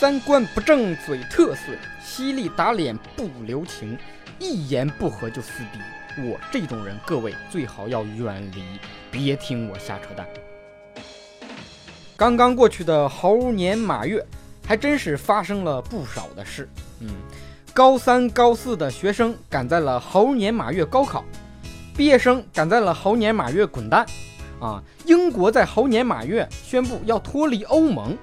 三观不正嘴特碎，犀利打脸不留情，一言不合就撕逼。我这种人，各位最好要远离，别听我瞎扯淡。刚刚过去的猴年马月，还真是发生了不少的事。嗯，高三、高四的学生赶在了猴年马月高考，毕业生赶在了猴年马月滚蛋。啊，英国在猴年马月宣布要脱离欧盟，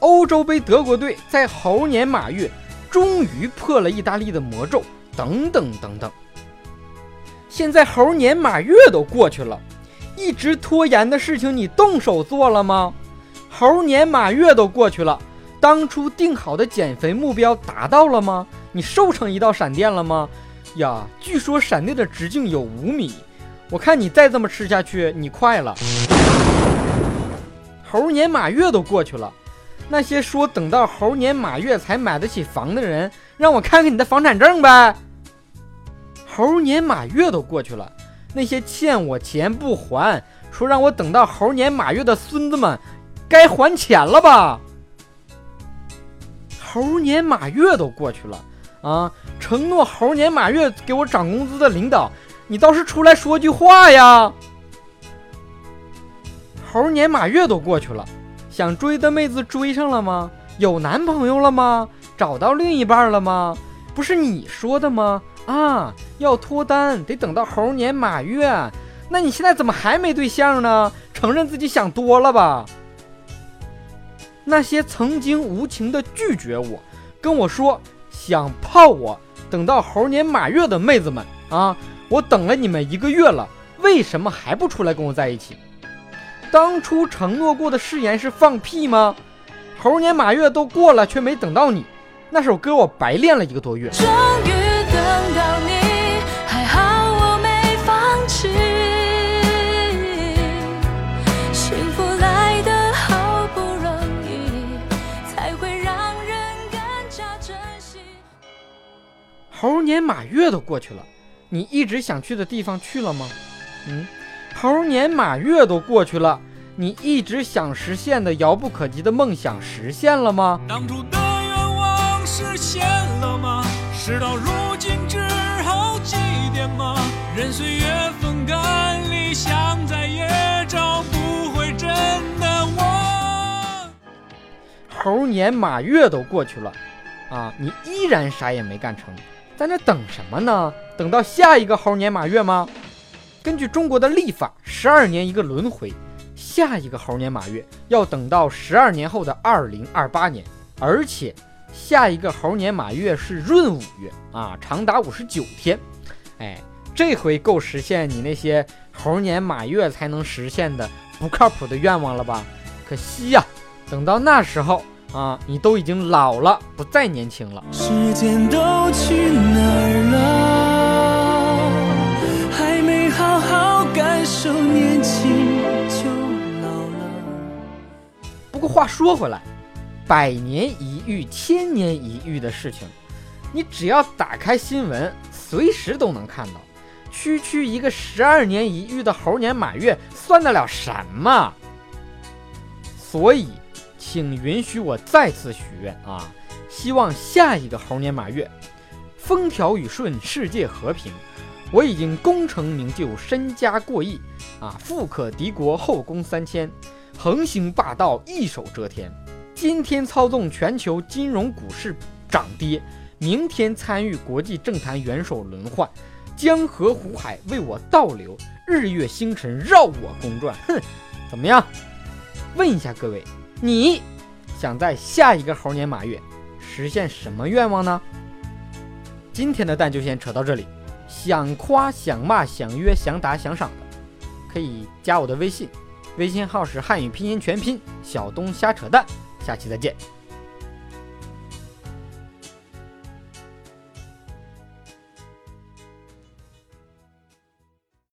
欧洲杯德国队在猴年马月终于破了意大利的魔咒，等等等等。现在猴年马月都过去了，一直拖延的事情你动手做了吗？猴年马月都过去了，当初定好的减肥目标达到了吗？你瘦成一道闪电了吗？呀，据说闪电的直径有五米。我看你再这么吃下去，你快了。猴年马月都过去了，那些说等到猴年马月才买得起房的人，让我看看你的房产证呗。猴年马月都过去了，那些欠我钱不还，说让我等到猴年马月的孙子们，该还钱了吧？猴年马月都过去了，啊，承诺猴年马月给我涨工资的领导。你倒是出来说句话呀！猴年马月都过去了，想追的妹子追上了吗？有男朋友了吗？找到另一半了吗？不是你说的吗？啊，要脱单得等到猴年马月，那你现在怎么还没对象呢？承认自己想多了吧？那些曾经无情的拒绝我，跟我说想泡我，等到猴年马月的妹子们啊！我等了你们一个月了，为什么还不出来跟我在一起？当初承诺过的誓言是放屁吗？猴年马月都过了，却没等到你，那首歌我白练了一个多月。终于等到你，还好我没放弃。幸福来的好不容易，才会让人更加珍惜。猴年马月都过去了。你一直想去的地方去了吗？嗯，猴年马月都过去了，你一直想实现的遥不可及的梦想实现了吗？当初的愿望实现了吗？事到如今只好祭奠吗？任岁月风干，理想再也找不回真的我。猴年马月都过去了，啊，你依然啥也没干成。在那等什么呢？等到下一个猴年马月吗？根据中国的历法，十二年一个轮回，下一个猴年马月要等到十二年后的二零二八年，而且下一个猴年马月是闰五月啊，长达五十九天。哎，这回够实现你那些猴年马月才能实现的不靠谱的愿望了吧？可惜呀，等到那时候。啊，你都已经老了，不再年轻了。时间都去哪儿不过话说回来，百年一遇、千年一遇的事情，你只要打开新闻，随时都能看到。区区一个十二年一遇的猴年马月，算得了什么？所以。请允许我再次许愿啊！希望下一个猴年马月，风调雨顺，世界和平。我已经功成名就，身家过亿啊！富可敌国，后宫三千，横行霸道，一手遮天。今天操纵全球金融股市涨跌，明天参与国际政坛元首轮换。江河湖海为我倒流，日月星辰绕我公转。哼，怎么样？问一下各位。你想在下一个猴年马月实现什么愿望呢？今天的蛋就先扯到这里。想夸、想骂、想约、想打、想赏的，可以加我的微信，微信号是汉语拼音全拼小东瞎扯淡。下期再见。